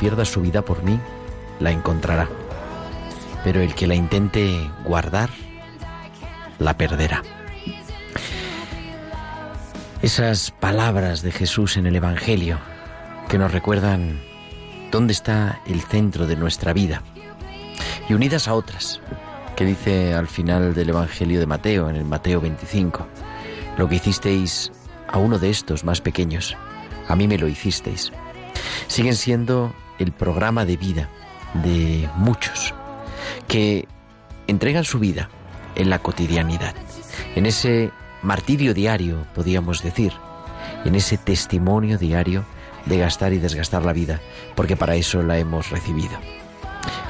Pierda su vida por mí, la encontrará. Pero el que la intente guardar, la perderá. Esas palabras de Jesús en el Evangelio que nos recuerdan dónde está el centro de nuestra vida y unidas a otras que dice al final del Evangelio de Mateo, en el Mateo 25, lo que hicisteis a uno de estos más pequeños, a mí me lo hicisteis. Siguen siendo el programa de vida de muchos que entregan su vida en la cotidianidad, en ese martirio diario, podríamos decir, en ese testimonio diario de gastar y desgastar la vida, porque para eso la hemos recibido.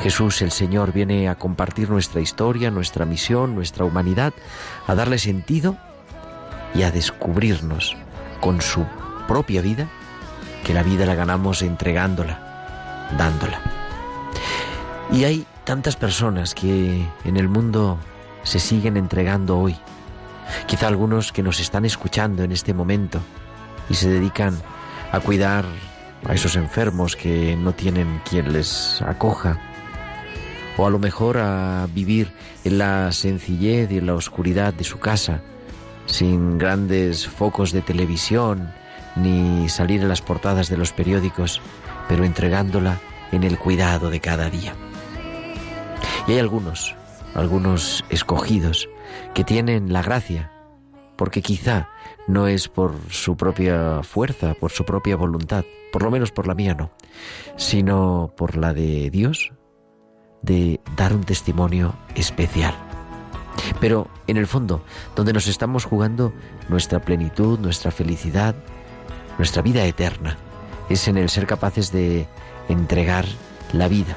Jesús el Señor viene a compartir nuestra historia, nuestra misión, nuestra humanidad, a darle sentido y a descubrirnos con su propia vida, que la vida la ganamos entregándola, dándola. Y hay tantas personas que en el mundo se siguen entregando hoy. Quizá algunos que nos están escuchando en este momento y se dedican a cuidar a esos enfermos que no tienen quien les acoja. O a lo mejor a vivir en la sencillez y en la oscuridad de su casa, sin grandes focos de televisión, ni salir en las portadas de los periódicos, pero entregándola en el cuidado de cada día. Y hay algunos, algunos escogidos, que tienen la gracia, porque quizá no es por su propia fuerza, por su propia voluntad, por lo menos por la mía no, sino por la de Dios, de dar un testimonio especial. Pero en el fondo, donde nos estamos jugando nuestra plenitud, nuestra felicidad, nuestra vida eterna, es en el ser capaces de entregar la vida,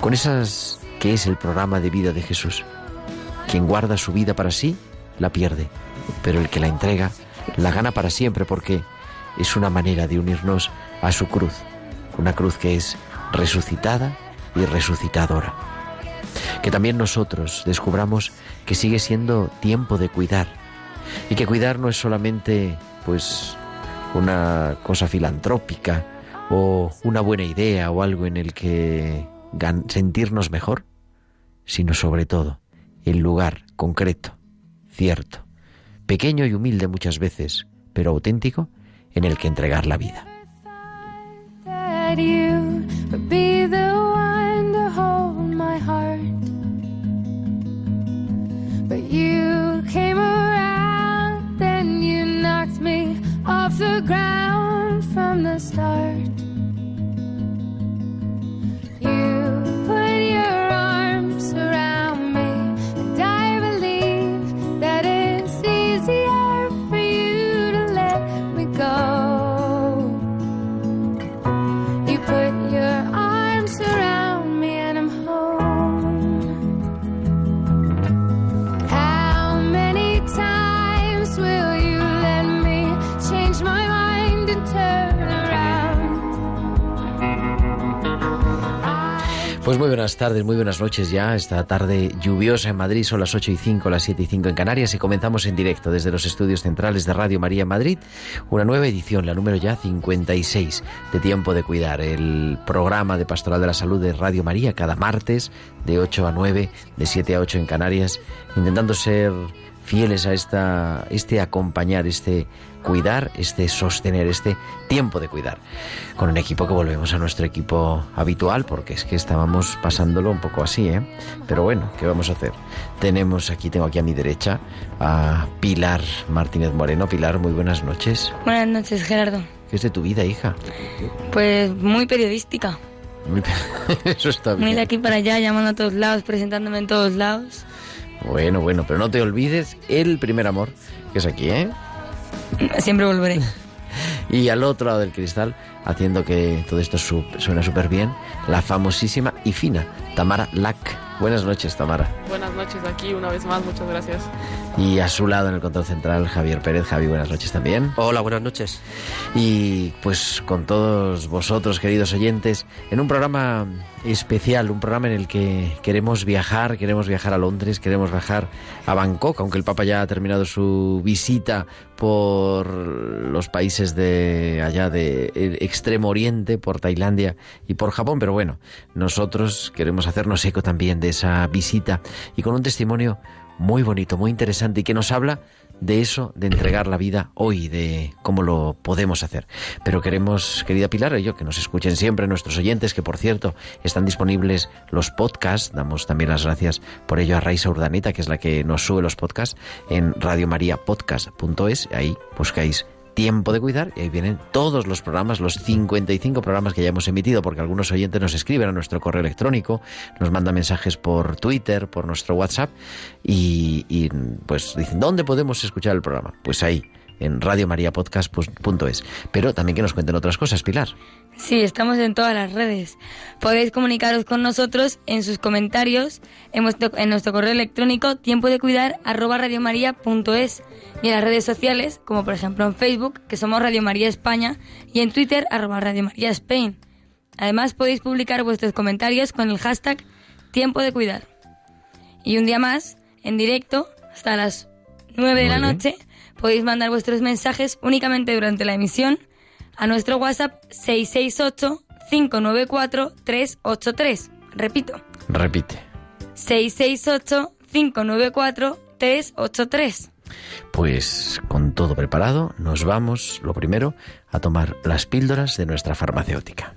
con esas que es el programa de vida de Jesús. Quien guarda su vida para sí, la pierde, pero el que la entrega, la gana para siempre porque es una manera de unirnos a su cruz, una cruz que es resucitada y resucitadora. Que también nosotros descubramos que sigue siendo tiempo de cuidar y que cuidar no es solamente pues una cosa filantrópica o una buena idea o algo en el que sentirnos mejor, sino sobre todo el lugar concreto, cierto, pequeño y humilde muchas veces, pero auténtico, en el que entregar la vida. Ground from the start. You Pues muy buenas tardes, muy buenas noches ya. Esta tarde lluviosa en Madrid, son las 8 y 5, las 7 y 5 en Canarias y comenzamos en directo desde los estudios centrales de Radio María Madrid una nueva edición, la número ya 56 de Tiempo de Cuidar, el programa de Pastoral de la Salud de Radio María cada martes de 8 a 9, de 7 a 8 en Canarias, intentando ser fieles a esta, este acompañar, este cuidar, este sostener, este tiempo de cuidar. Con un equipo que volvemos a nuestro equipo habitual, porque es que estábamos pasándolo un poco así, ¿eh? Pero bueno, ¿qué vamos a hacer? Tenemos aquí, tengo aquí a mi derecha a Pilar Martínez Moreno. Pilar, muy buenas noches. Buenas noches, Gerardo. ¿Qué es de tu vida, hija? Pues muy periodística. Muy Eso está bien. Muy de aquí para allá, llamando a todos lados, presentándome en todos lados. Bueno, bueno, pero no te olvides el primer amor, que es aquí, ¿eh? Siempre volveré. Y al otro lado del cristal, haciendo que todo esto suena súper bien, la famosísima y fina Tamara Lack. Buenas noches, Tamara. Buenas noches aquí una vez más, muchas gracias. Y a su lado en el control central, Javier Pérez. Javi, buenas noches también. Hola, buenas noches. Y pues con todos vosotros, queridos oyentes, en un programa especial, un programa en el que queremos viajar, queremos viajar a Londres, queremos viajar a Bangkok, aunque el Papa ya ha terminado su visita por los países de allá de extremo oriente, por Tailandia y por Japón, pero bueno, nosotros queremos hacernos eco también de esa visita y con un testimonio muy bonito, muy interesante y que nos habla de eso, de entregar la vida hoy, de cómo lo podemos hacer. Pero queremos, querida Pilar, y yo, que nos escuchen siempre nuestros oyentes, que por cierto están disponibles los podcasts. Damos también las gracias por ello a Raisa Urdanita, que es la que nos sube los podcasts en radiomariapodcast.es. Ahí buscáis Tiempo de Cuidar y ahí vienen todos los programas, los 55 programas que ya hemos emitido, porque algunos oyentes nos escriben a nuestro correo electrónico, nos mandan mensajes por Twitter, por nuestro WhatsApp y, y pues dicen, ¿dónde podemos escuchar el programa? Pues ahí, en radiomariapodcast.es. Pero también que nos cuenten otras cosas, Pilar. Sí, estamos en todas las redes. Podéis comunicaros con nosotros en sus comentarios en nuestro, en nuestro correo electrónico tiempo de cuidar arroba radiomaria.es y en las redes sociales, como por ejemplo en Facebook, que somos Radio María España, y en Twitter arroba Radio María Spain. Además podéis publicar vuestros comentarios con el hashtag tiempo de cuidar. Y un día más, en directo, hasta las 9 de la noche, podéis mandar vuestros mensajes únicamente durante la emisión a nuestro WhatsApp 668-594-383. Repito. Repite. 668-594-383. Pues con todo preparado, nos vamos, lo primero, a tomar las píldoras de nuestra farmacéutica.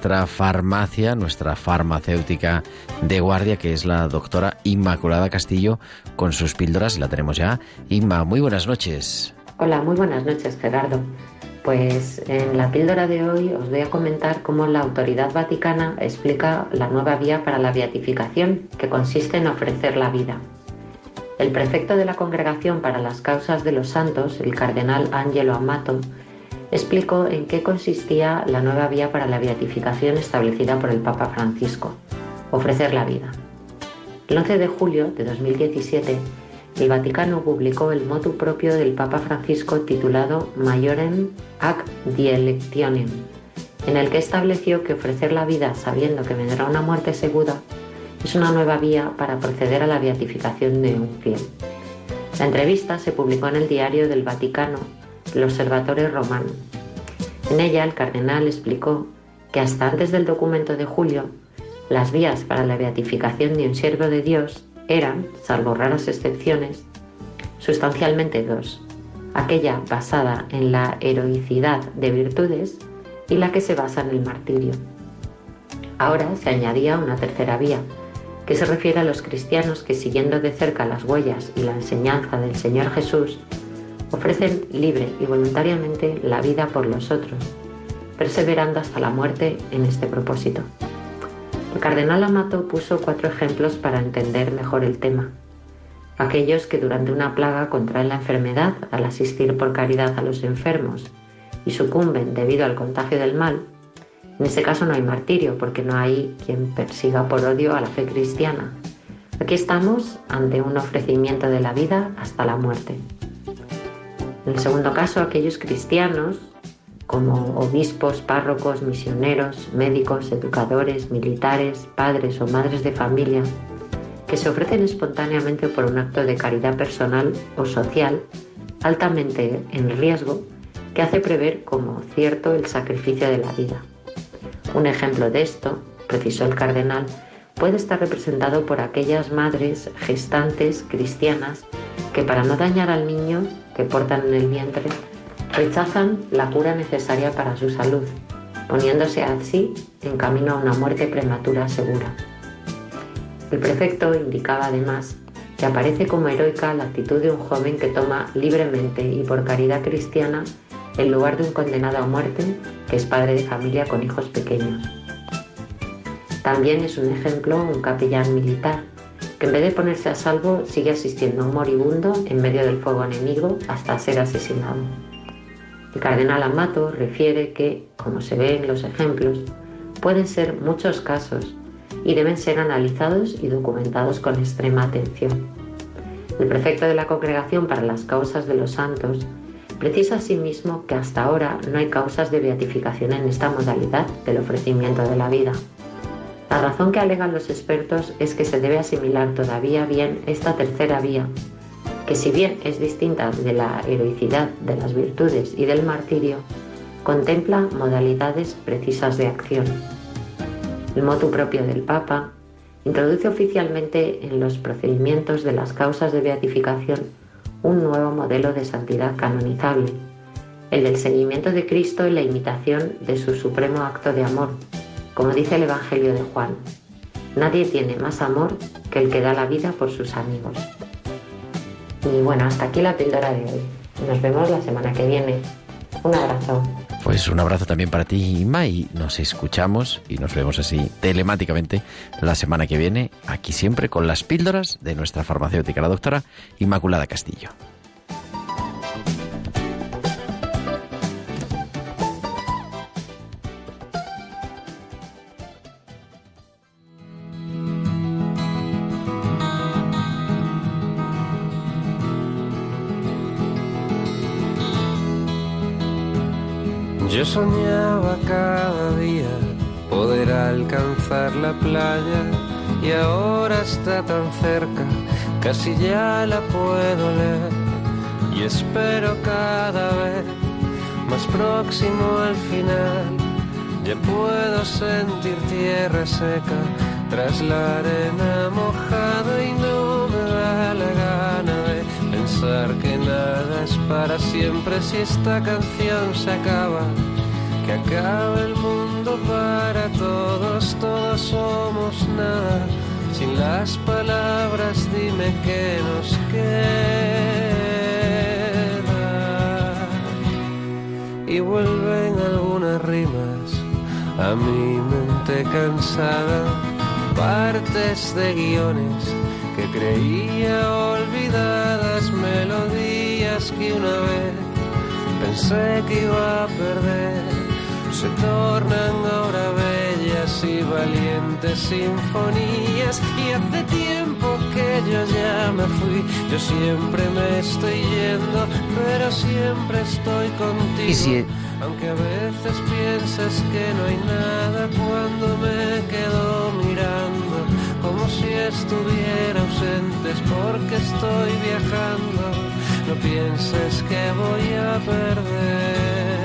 Nuestra farmacia, nuestra farmacéutica de guardia, que es la doctora Inmaculada Castillo, con sus píldoras, la tenemos ya. Inma, muy buenas noches. Hola, muy buenas noches, Gerardo. Pues en la píldora de hoy os voy a comentar cómo la autoridad vaticana explica la nueva vía para la beatificación, que consiste en ofrecer la vida. El prefecto de la Congregación para las Causas de los Santos, el cardenal Angelo Amato, explicó en qué consistía la nueva vía para la beatificación establecida por el Papa Francisco, ofrecer la vida. El 11 de julio de 2017, el Vaticano publicó el motu propio del Papa Francisco titulado Majorem ac Dielectionem, en el que estableció que ofrecer la vida sabiendo que vendrá una muerte segura es una nueva vía para proceder a la beatificación de un fiel. La entrevista se publicó en el Diario del Vaticano el Observatorio Romano. En ella el cardenal explicó que hasta antes del documento de julio, las vías para la beatificación de un siervo de Dios eran, salvo raras excepciones, sustancialmente dos, aquella basada en la heroicidad de virtudes y la que se basa en el martirio. Ahora se añadía una tercera vía, que se refiere a los cristianos que siguiendo de cerca las huellas y la enseñanza del Señor Jesús, ofrecen libre y voluntariamente la vida por los otros, perseverando hasta la muerte en este propósito. El cardenal Amato puso cuatro ejemplos para entender mejor el tema. Aquellos que durante una plaga contraen la enfermedad al asistir por caridad a los enfermos y sucumben debido al contagio del mal, en ese caso no hay martirio porque no hay quien persiga por odio a la fe cristiana. Aquí estamos ante un ofrecimiento de la vida hasta la muerte. En el segundo caso, aquellos cristianos, como obispos, párrocos, misioneros, médicos, educadores, militares, padres o madres de familia, que se ofrecen espontáneamente por un acto de caridad personal o social altamente en riesgo que hace prever como cierto el sacrificio de la vida. Un ejemplo de esto, precisó el cardenal, puede estar representado por aquellas madres gestantes cristianas que para no dañar al niño que portan en el vientre, rechazan la cura necesaria para su salud, poniéndose así en camino a una muerte prematura segura. El prefecto indicaba además que aparece como heroica la actitud de un joven que toma libremente y por caridad cristiana en lugar de un condenado a muerte que es padre de familia con hijos pequeños. También es un ejemplo un capellán militar que en vez de ponerse a salvo sigue asistiendo a un moribundo en medio del fuego enemigo hasta ser asesinado. El cardenal Amato refiere que, como se ve en los ejemplos, pueden ser muchos casos y deben ser analizados y documentados con extrema atención. El prefecto de la Congregación para las Causas de los Santos Precisa asimismo que hasta ahora no hay causas de beatificación en esta modalidad del ofrecimiento de la vida. La razón que alegan los expertos es que se debe asimilar todavía bien esta tercera vía, que si bien es distinta de la heroicidad, de las virtudes y del martirio, contempla modalidades precisas de acción. El motu propio del Papa introduce oficialmente en los procedimientos de las causas de beatificación un nuevo modelo de santidad canonizable, el del seguimiento de Cristo y la imitación de su supremo acto de amor, como dice el Evangelio de Juan. Nadie tiene más amor que el que da la vida por sus amigos. Y bueno, hasta aquí la píldora de hoy. Nos vemos la semana que viene. Un abrazo. Pues un abrazo también para ti, Inma, y nos escuchamos y nos vemos así telemáticamente la semana que viene, aquí siempre con las píldoras de nuestra farmacéutica, la doctora Inmaculada Castillo. Soñaba cada día poder alcanzar la playa y ahora está tan cerca, casi ya la puedo leer y espero cada vez más próximo al final. Ya puedo sentir tierra seca tras la arena mojada y no me da la gana de pensar que nada es para siempre si esta canción se acaba. Que acabe el mundo para todos, todos somos nada. Sin las palabras dime qué nos queda. Y vuelven algunas rimas a mi mente cansada, partes de guiones que creía olvidadas, melodías que una vez pensé que iba a perder, se tornan ahora bellas y valientes sinfonías. Y hace tiempo que yo ya me fui, yo siempre me estoy yendo, pero siempre estoy contigo. Y si- Aunque a veces pienses que no hay nada cuando me quedo mirando, como si estuviera ausente, es porque estoy viajando. No pienses que voy a perderme.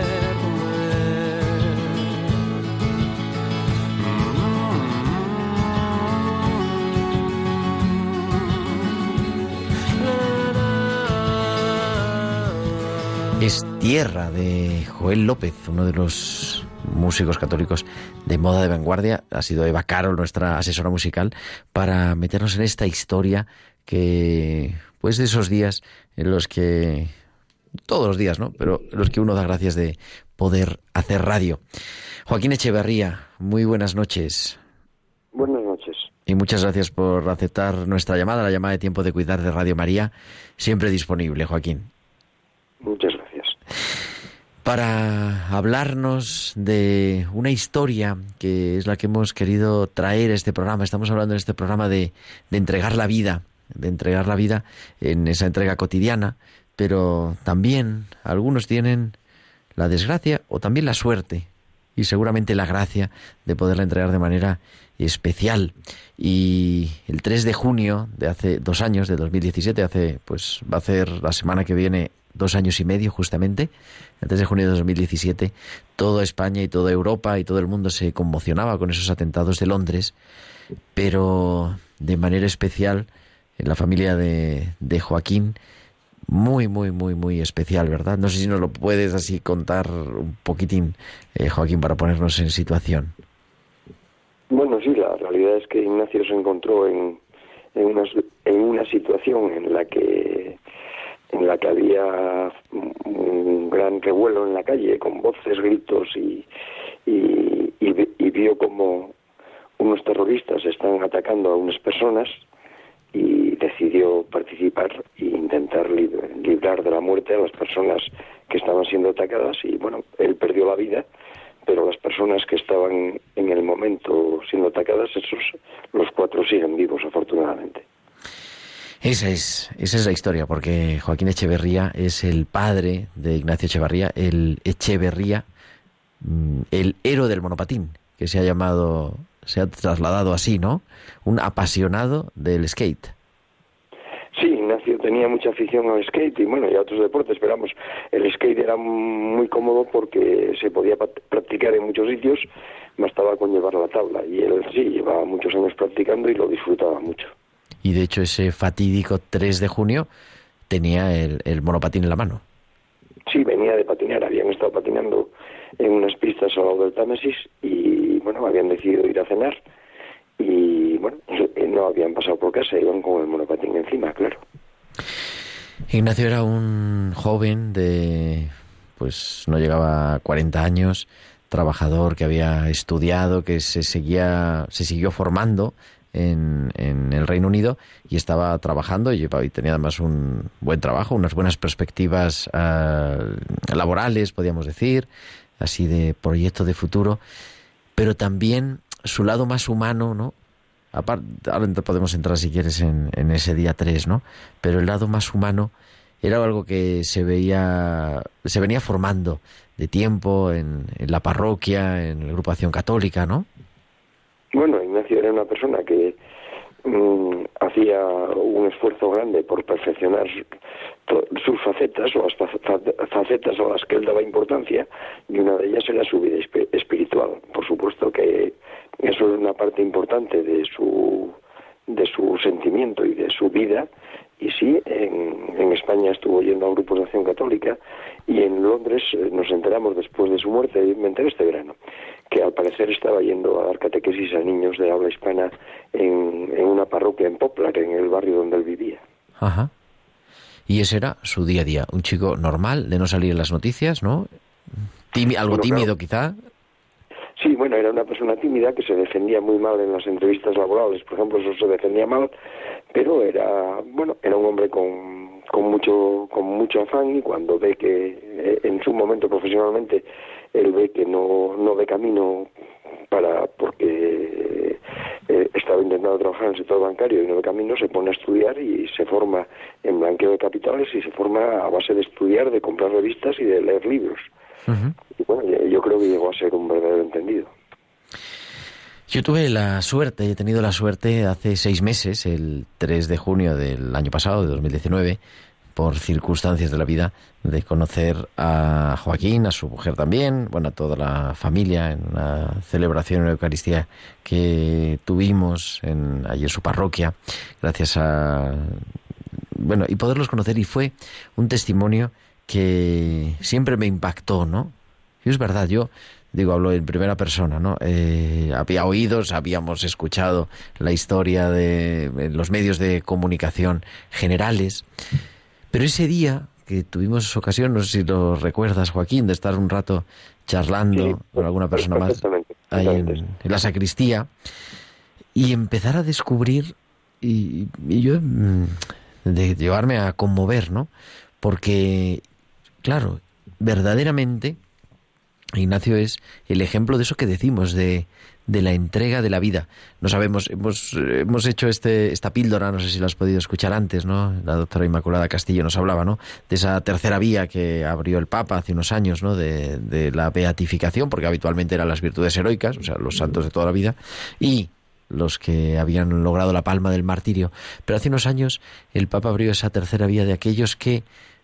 Tierra de Joel López, uno de los músicos católicos de moda de vanguardia. Ha sido Eva Carol, nuestra asesora musical, para meternos en esta historia que, pues de esos días en los que todos los días, ¿no? Pero los que uno da gracias de poder hacer radio. Joaquín Echeverría, muy buenas noches. Buenas noches. Y muchas gracias por aceptar nuestra llamada, la llamada de tiempo de cuidar de Radio María, siempre disponible, Joaquín. Muchas. Para hablarnos de una historia que es la que hemos querido traer este programa, estamos hablando en este programa de, de entregar la vida, de entregar la vida en esa entrega cotidiana, pero también algunos tienen la desgracia o también la suerte y seguramente la gracia de poderla entregar de manera especial. Y el 3 de junio de hace dos años, de 2017, hace, pues va a ser la semana que viene dos años y medio justamente, 3 de junio de 2017, toda España y toda Europa y todo el mundo se conmocionaba con esos atentados de Londres, pero de manera especial en la familia de, de Joaquín, muy, muy, muy, muy especial, ¿verdad? No sé si nos lo puedes así contar un poquitín, eh, Joaquín, para ponernos en situación. Bueno, sí, la realidad es que Ignacio se encontró en, en, una, en una situación en la que en la que había un gran revuelo en la calle con voces, gritos y, y, y, y vio como unos terroristas están atacando a unas personas y decidió participar e intentar librar de la muerte a las personas que estaban siendo atacadas y bueno, él perdió la vida, pero las personas que estaban en el momento siendo atacadas, esos los cuatro siguen vivos afortunadamente. Esa es, esa es la historia, porque Joaquín Echeverría es el padre de Ignacio Echeverría, el Echeverría, mm, el héroe del monopatín, que se ha llamado se ha trasladado así, ¿no? Un apasionado del skate. Sí, Ignacio tenía mucha afición al skate y bueno, y a otros deportes, pero vamos, el skate era muy cómodo porque se podía practicar en muchos sitios, bastaba con llevar la tabla y él sí, llevaba muchos años practicando y lo disfrutaba mucho. Y de hecho ese fatídico 3 de junio tenía el, el monopatín en la mano. Sí, venía de patinar, habían estado patinando en unas pistas al lado del Támesis y bueno, habían decidido ir a cenar y bueno, no habían pasado por casa, iban con el monopatín encima, claro. Ignacio era un joven de, pues no llegaba a 40 años, trabajador que había estudiado, que se seguía, se siguió formando en, el Reino Unido y estaba trabajando y, y, tenía además un buen trabajo, unas buenas perspectivas uh, laborales, podríamos decir, así de proyecto de futuro, pero también su lado más humano, ¿no? Aparte, ahora podemos entrar si quieres en, ese día 3, ¿no? Pero el lado más humano era algo que se veía, se venía formando de tiempo en, en la parroquia, en la agrupación católica, ¿no? Bueno, era una persona que mmm, hacía un esfuerzo grande por perfeccionar sus facetas o las facetas a las que él daba importancia y una de ellas era su vida espiritual. Por supuesto que eso es una parte importante de su de su sentimiento y de su vida y sí, en, en, España estuvo yendo a grupos de acción católica y en Londres eh, nos enteramos después de su muerte, me enteré este verano, que al parecer estaba yendo a dar catequesis a niños de habla hispana en, en una parroquia en Poplar, en el barrio donde él vivía. Ajá. Y ese era su día a día, un chico normal, de no salir en las noticias, ¿no? Algo bueno, tímido claro. quizá. Sí, bueno, era una persona tímida que se defendía muy mal en las entrevistas laborales, por ejemplo, eso se defendía mal, pero era, bueno, era un hombre con, con mucho con mucho afán y cuando ve que eh, en su momento profesionalmente él ve que no no ve camino para porque eh, estaba intentando trabajar en el sector bancario y no ve camino, se pone a estudiar y se forma en blanqueo de capitales y se forma a base de estudiar, de comprar revistas y de leer libros. Uh -huh. Y bueno, yo creo que llegó a ser un verdadero entendido. Yo tuve la suerte, he tenido la suerte hace seis meses, el 3 de junio del año pasado, de 2019, por circunstancias de la vida, de conocer a Joaquín, a su mujer también, bueno, a toda la familia en una celebración en la Eucaristía que tuvimos en, allí en su parroquia, gracias a... Bueno, y poderlos conocer y fue un testimonio que siempre me impactó, ¿no? Y es verdad, yo digo, hablo en primera persona, ¿no? Eh, había oídos, habíamos escuchado la historia de los medios de comunicación generales, pero ese día, que tuvimos ocasión, no sé si lo recuerdas, Joaquín, de estar un rato charlando con alguna persona más ahí en, la sacristía y empezar a descubrir y, y yo mm, de llevarme a conmover, ¿no? Porque, claro, verdaderamente Ignacio es el ejemplo de eso que decimos, de, de la entrega de la vida. No sabemos, hemos, hemos hecho este, esta píldora, no sé si lo has podido escuchar antes, ¿no? La doctora Inmaculada Castillo nos hablaba, ¿no? De esa tercera vía que abrió el Papa hace unos años, ¿no? De, de la beatificación, porque habitualmente eran las virtudes heroicas, o sea, los santos de toda la vida, y los que habían logrado la palma del martirio. Pero hace unos años el Papa abrió esa tercera vía de aquellos que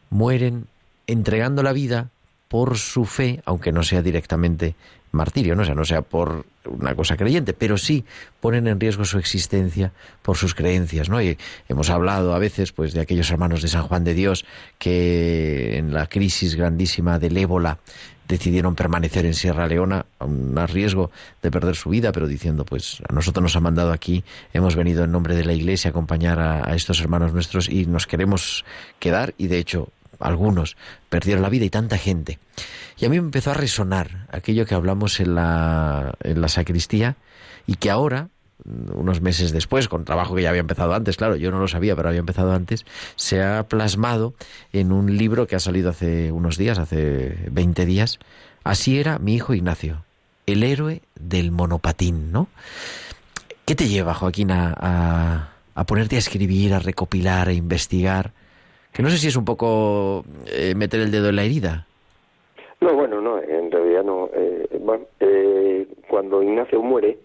mueren entregando la vida por su fe, aunque no sea directamente martirio, ¿no? O sea, no sea por una cosa creyente, pero sí ponen en riesgo su existencia por sus creencias, ¿no? Y hemos hablado a veces, pues, de aquellos hermanos de San Juan de Dios que en la crisis grandísima del ébola decidieron permanecer en Sierra Leona a un riesgo de perder su vida, pero diciendo, pues, a nosotros nos ha mandado aquí, hemos venido en nombre de la Iglesia a acompañar a, a estos hermanos nuestros y nos queremos quedar y de hecho algunos perdieron la vida y tanta gente. Y a mí me empezó a resonar aquello que hablamos en la, en la sacristía y que ahora, unos meses después, con trabajo que ya había empezado antes, claro, yo no lo sabía, pero había empezado antes, se ha plasmado en un libro que ha salido hace unos días, hace 20 días. Así era mi hijo Ignacio, el héroe del monopatín, ¿no? ¿Qué te lleva, Joaquín, a, a, a ponerte a escribir, a recopilar, a investigar? Que no sé si es un poco eh, meter el dedo en la herida. No, bueno, no, en realidad no. Eh, bueno, eh, cuando Ignacio muere,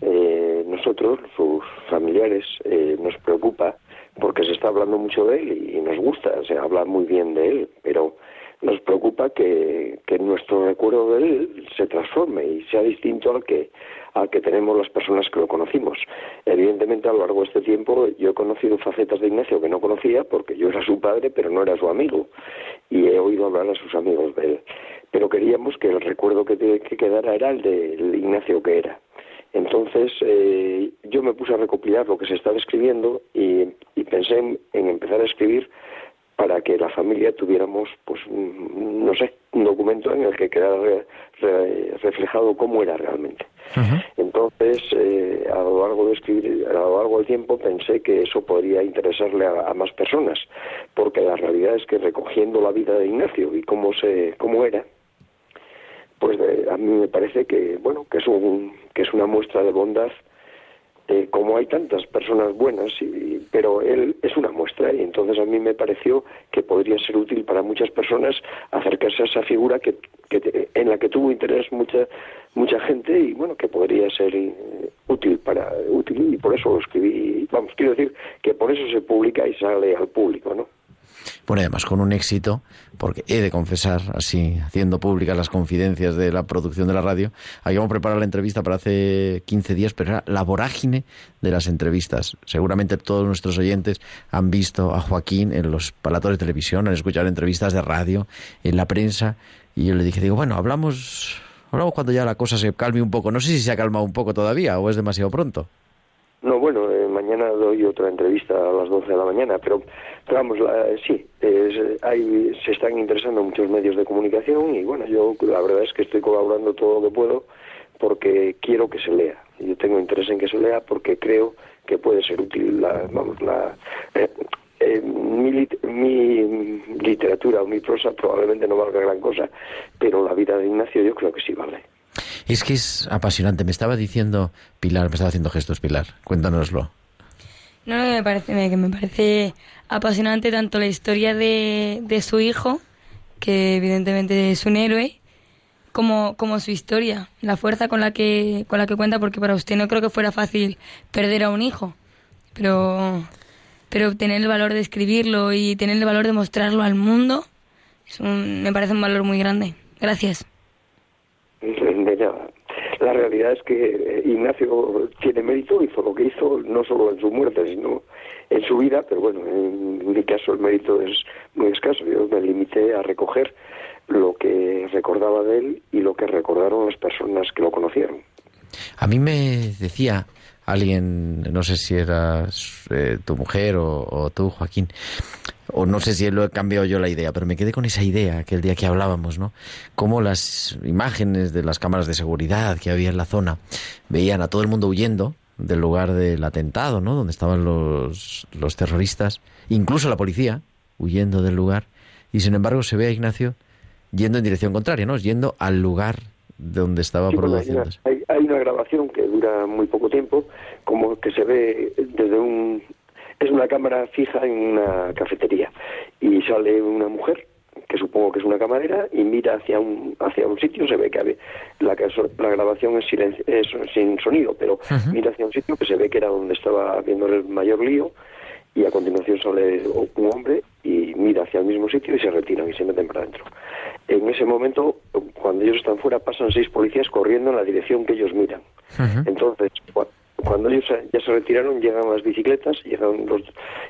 eh, nosotros, sus familiares, eh, nos preocupa porque se está hablando mucho de él y nos gusta, se habla muy bien de él, pero nos preocupa que, que nuestro recuerdo de él se transforme y sea distinto al que al que tenemos las personas que lo conocimos. Evidentemente, a lo largo de este tiempo, yo he conocido facetas de Ignacio que no conocía porque yo era su padre, pero no era su amigo, y he oído hablar a sus amigos de él. Pero queríamos que el recuerdo que, que quedara era el de Ignacio que era. Entonces, eh, yo me puse a recopilar lo que se estaba escribiendo y, y pensé en, en empezar a escribir para que la familia tuviéramos, pues, un, no sé, un documento en el que quedara re, re, reflejado cómo era realmente. Uh -huh. Entonces, eh, a lo largo de escribir, a lo largo del tiempo, pensé que eso podría interesarle a, a, más personas, porque la realidad es que recogiendo la vida de Ignacio y cómo se, cómo era, pues de, a mí me parece que, bueno, que es un, que es una muestra de bondad eh, como hay tantas personas buenas, y, pero él es una muestra y entonces a mí me pareció que podría ser útil para muchas personas acercarse a esa figura que, que en la que tuvo interés mucha mucha gente y bueno que podría ser eh, útil para útil y por eso lo escribí. Vamos quiero decir que por eso se publica y sale al público no bueno, además con un éxito, porque he de confesar, así, haciendo públicas las confidencias de la producción de la radio, habíamos preparado la entrevista para hace 15 días, pero era la vorágine de las entrevistas. Seguramente todos nuestros oyentes han visto a Joaquín en los palatos de televisión, han escuchado entrevistas de radio, en la prensa, y yo le dije, digo, bueno, hablamos, hablamos cuando ya la cosa se calme un poco. No sé si se ha calmado un poco todavía o es demasiado pronto. No, bueno, eh, mañana doy otra entrevista a las 12 de la mañana, pero, pero vamos, la, sí, es, hay, se están interesando muchos medios de comunicación y bueno, yo la verdad es que estoy colaborando todo lo que puedo porque quiero que se lea. Yo tengo interés en que se lea porque creo que puede ser útil la, vamos, la, eh, eh, mi, mi literatura o mi prosa probablemente no valga gran cosa, pero la vida de Ignacio yo creo que sí vale. Es que es apasionante. Me estaba diciendo Pilar, me estaba haciendo gestos Pilar. Cuéntanoslo. No, no, me parece, que me parece apasionante tanto la historia de, de su hijo, que evidentemente es un héroe, como, como su historia, la fuerza con la que con la que cuenta, porque para usted no creo que fuera fácil perder a un hijo, pero pero tener el valor de escribirlo y tener el valor de mostrarlo al mundo, es un, me parece un valor muy grande. Gracias. La realidad es que Ignacio tiene mérito, hizo lo que hizo, no solo en su muerte, sino en su vida, pero bueno, en mi caso el mérito es muy escaso. Yo me limité a recoger lo que recordaba de él y lo que recordaron las personas que lo conocieron. A mí me decía alguien, no sé si eras eh, tu mujer o, o, tú, Joaquín, o no sé si lo he cambiado yo la idea, pero me quedé con esa idea aquel día que hablábamos, ¿no? Cómo las imágenes de las cámaras de seguridad que había en la zona veían a todo el mundo huyendo del lugar del atentado, ¿no? Donde estaban los, los terroristas, incluso la policía huyendo del lugar, y sin embargo se ve a Ignacio yendo en dirección contraria, ¿no? Yendo al lugar donde estaba Sí, bueno, hay, una, produciéndose. hay- hay una grabación que dura muy poco tiempo, como que se ve desde un... Es una cámara fija en una cafetería y sale una mujer, que supongo que es una camarera, y mira hacia un hacia un sitio, se ve que habe- la, la grabación es, silencio, es sin sonido, pero mira hacia un sitio que se ve que era donde estaba viendo el mayor lío, y a continuación sale un hombre y mira hacia el mismo sitio y se retiran y se meten para adentro. En ese momento, cuando ellos están fuera, pasan seis policías corriendo en la dirección que ellos miran. Entonces, cua- cuando ellos ya se retiraron, llegan las bicicletas, llegan los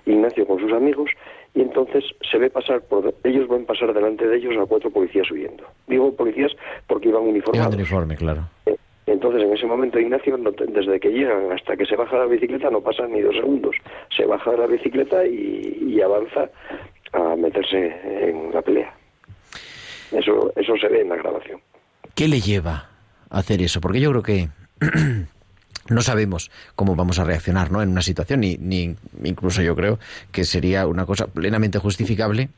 Ignacio con sus amigos, y entonces se ve pasar, por, ellos ven pasar delante de ellos a cuatro policías huyendo. Digo policías porque iban Iban uniformados. de uniforme, claro. Eh, Entonces, en ese momento, Ignacio, desde que llegan hasta que se baja la bicicleta, no pasan ni dos segundos. Se baja de la bicicleta y, y avanza a meterse en la pelea. Eso, eso se ve en la grabación. ¿Qué le lleva a hacer eso? Porque yo creo que no sabemos cómo vamos a reaccionar ¿no? en una situación, ni, ni incluso yo creo que sería una cosa plenamente justificable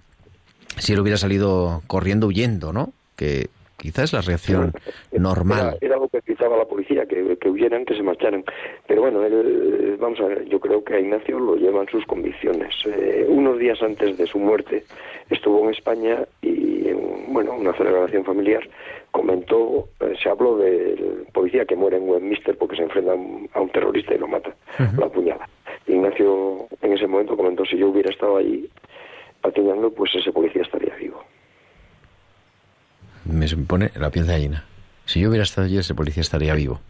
si él hubiera salido corriendo huyendo, ¿no? Que quizás es la reacción normal. Era, lo que gritaba la policía, que, que huyeran, que se marcharan. Pero bueno, él, vamos a ver, yo creo que a Ignacio lo llevan sus convicciones. Eh, unos días antes de su muerte estuvo en España y bueno, una celebración familiar comentó, eh, se habló del policía que muere en Westminster porque se enfrenta a un, a un terrorista y lo mata, lo apuñala. Ignacio en ese momento comentó, si yo hubiera estado allí apuñando, pues ese policía estaría vivo. Me pone la piel de gallina. Si yo hubiera estado allí, ese policía estaría vivo.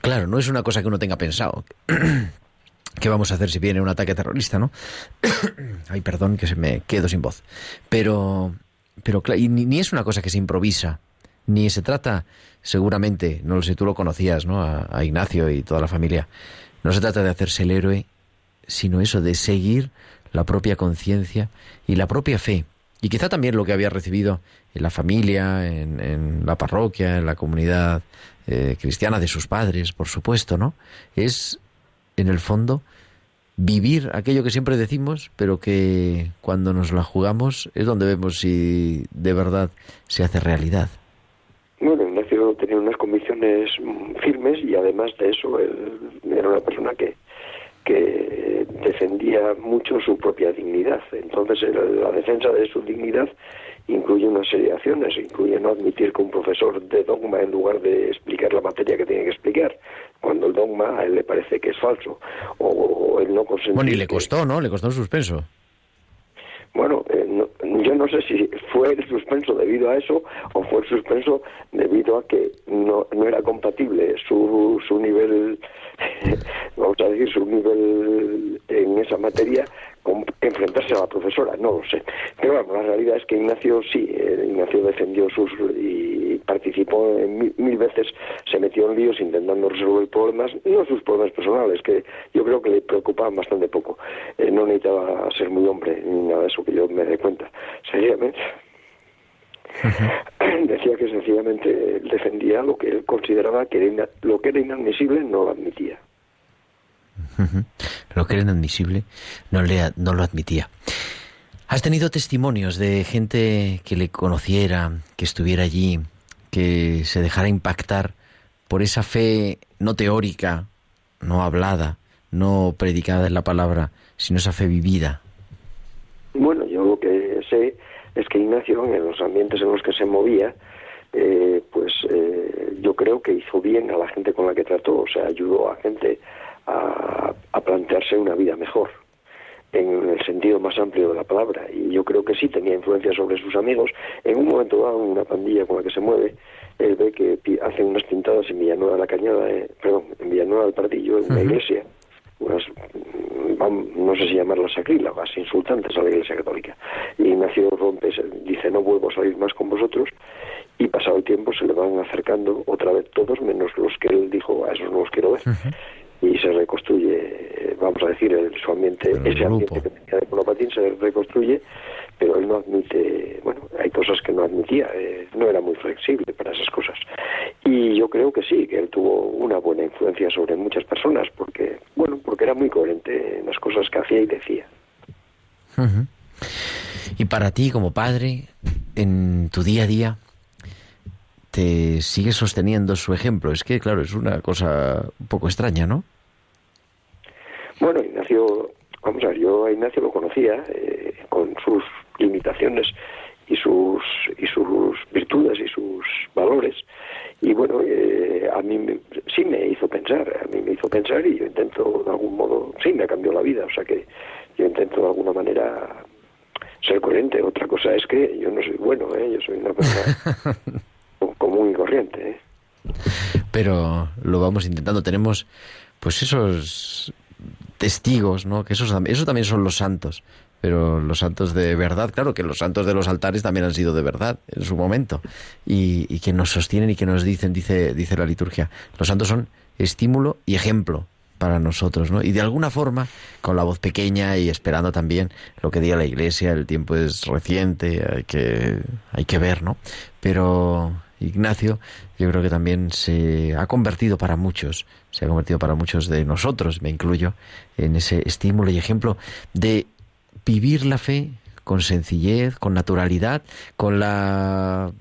Claro, no es una cosa que uno tenga pensado. ¿Qué vamos a hacer si viene un ataque terrorista, no? Ay, perdón, que se me quedo sin voz. Pero, pero y ni, es una cosa que se improvisa, ni se trata, seguramente, no lo sé, tú lo conocías, ¿no? A, Ignacio y toda la familia. No se trata de hacerse el héroe, sino eso, de seguir la propia conciencia y la propia fe. Y quizá también lo que había recibido en la familia, en, en la parroquia, en la comunidad eh, cristiana de sus padres, por supuesto, ¿no? Es, en el fondo, vivir aquello que siempre decimos, pero que cuando nos la jugamos es donde vemos si de verdad se hace realidad. Bueno, Ignacio tenía unas convicciones firmes y además de eso él era una persona que, que defendía mucho su propia dignidad. Entonces la defensa de su dignidad incluye una serie de acciones, incluye no admitir que un profesor de dogma en lugar de explicar la materia que tiene que explicar, cuando el dogma a él le parece que es falso, o el no consentir Bueno, y le que- costó, ¿no? Le costó el suspenso. bueno, eh, no- yo no sé si fue el suspenso debido a eso o fue el suspenso debido a que no, no era compatible su, su nivel, vamos a decir, su nivel en esa materia con enfrentarse a la profesora, no lo sé. Pero bueno, la realidad es que Ignacio sí, eh, Ignacio defendió sus y participó en mil, mil veces, se metió en líos intentando resolver problemas, no sus problemas personales, que yo creo que le preocupaban bastante poco. Eh, no necesitaba ser muy hombre ni nada de eso que yo me dé cuenta. Sencillamente, decía que sencillamente defendía lo que él consideraba que era lo que era inadmisible no lo admitía. Lo que era inadmisible no, le, no lo admitía. ¿Has tenido testimonios de gente que le conociera, que estuviera allí, que se dejara impactar por esa fe no teórica, no hablada, no predicada en la palabra, sino esa fe vivida? Bueno, yo lo que sé es que Ignacio, en los ambientes en los que se movía, eh, pues eh, yo creo que hizo bien a la gente con la que trató, o sea, ayudó a gente a, a plantearse una vida mejor, en el sentido más amplio de la palabra. Y yo creo que sí tenía influencia sobre sus amigos. En un momento dado, una pandilla con la que se mueve, él ve que hacen unas pintadas en Villanueva de la Cañada, eh, perdón, en Villanueva del Pardillo, en una iglesia, unas, no sé si llamarlas sacrílegas, insultantes a la Iglesia Católica. Y Ignacio rompe, se- dice, no vuelvo a salir más con vosotros, y pasado el tiempo se le van acercando otra vez todos, menos los que él dijo, a esos no los quiero ver. Y se reconstruye vamos a decir, el, su ambiente, el ese ambiente que tenía de monopatín se reconstruye, pero él no admite, bueno, hay cosas que no admitía, eh, no era muy flexible para esas cosas. Y yo creo que sí, que él tuvo una buena influencia sobre muchas personas, porque, bueno, porque era muy coherente en las cosas que hacía y decía. Y para ti, como padre, en tu día a día, te sigue sosteniendo su ejemplo. Es que, claro, es una cosa un poco extraña, ¿no? Bueno, Ignacio, vamos a ver, yo a Ignacio lo conocía eh, con sus limitaciones y sus y sus virtudes y sus valores. Y bueno, eh, a mí me- sí me hizo pensar, a mí me hizo pensar y yo intento de algún modo, sí me cambió la vida, o sea que yo intento de alguna manera ser coherente. Otra cosa es que yo no soy bueno, ¿eh? yo soy una persona común y corriente. ¿eh? Pero lo vamos intentando. Tenemos, pues, esos testigos, ¿no? Que esos, esos también son los santos. Pero los santos de verdad, claro que los santos de los altares también han sido de verdad en su momento. Y, y que nos sostienen y que nos dicen, dice, dice la liturgia, los santos son estímulo y ejemplo para nosotros, ¿no? Y de alguna forma, con la voz pequeña y esperando también lo que diga la Iglesia, el tiempo es reciente, hay que, hay que ver, ¿no? Pero Ignacio, yo creo que también se ha convertido para muchos, se ha convertido para muchos de nosotros, me incluyo, en ese estímulo y ejemplo de vivir la fe con sencillez, con naturalidad, con la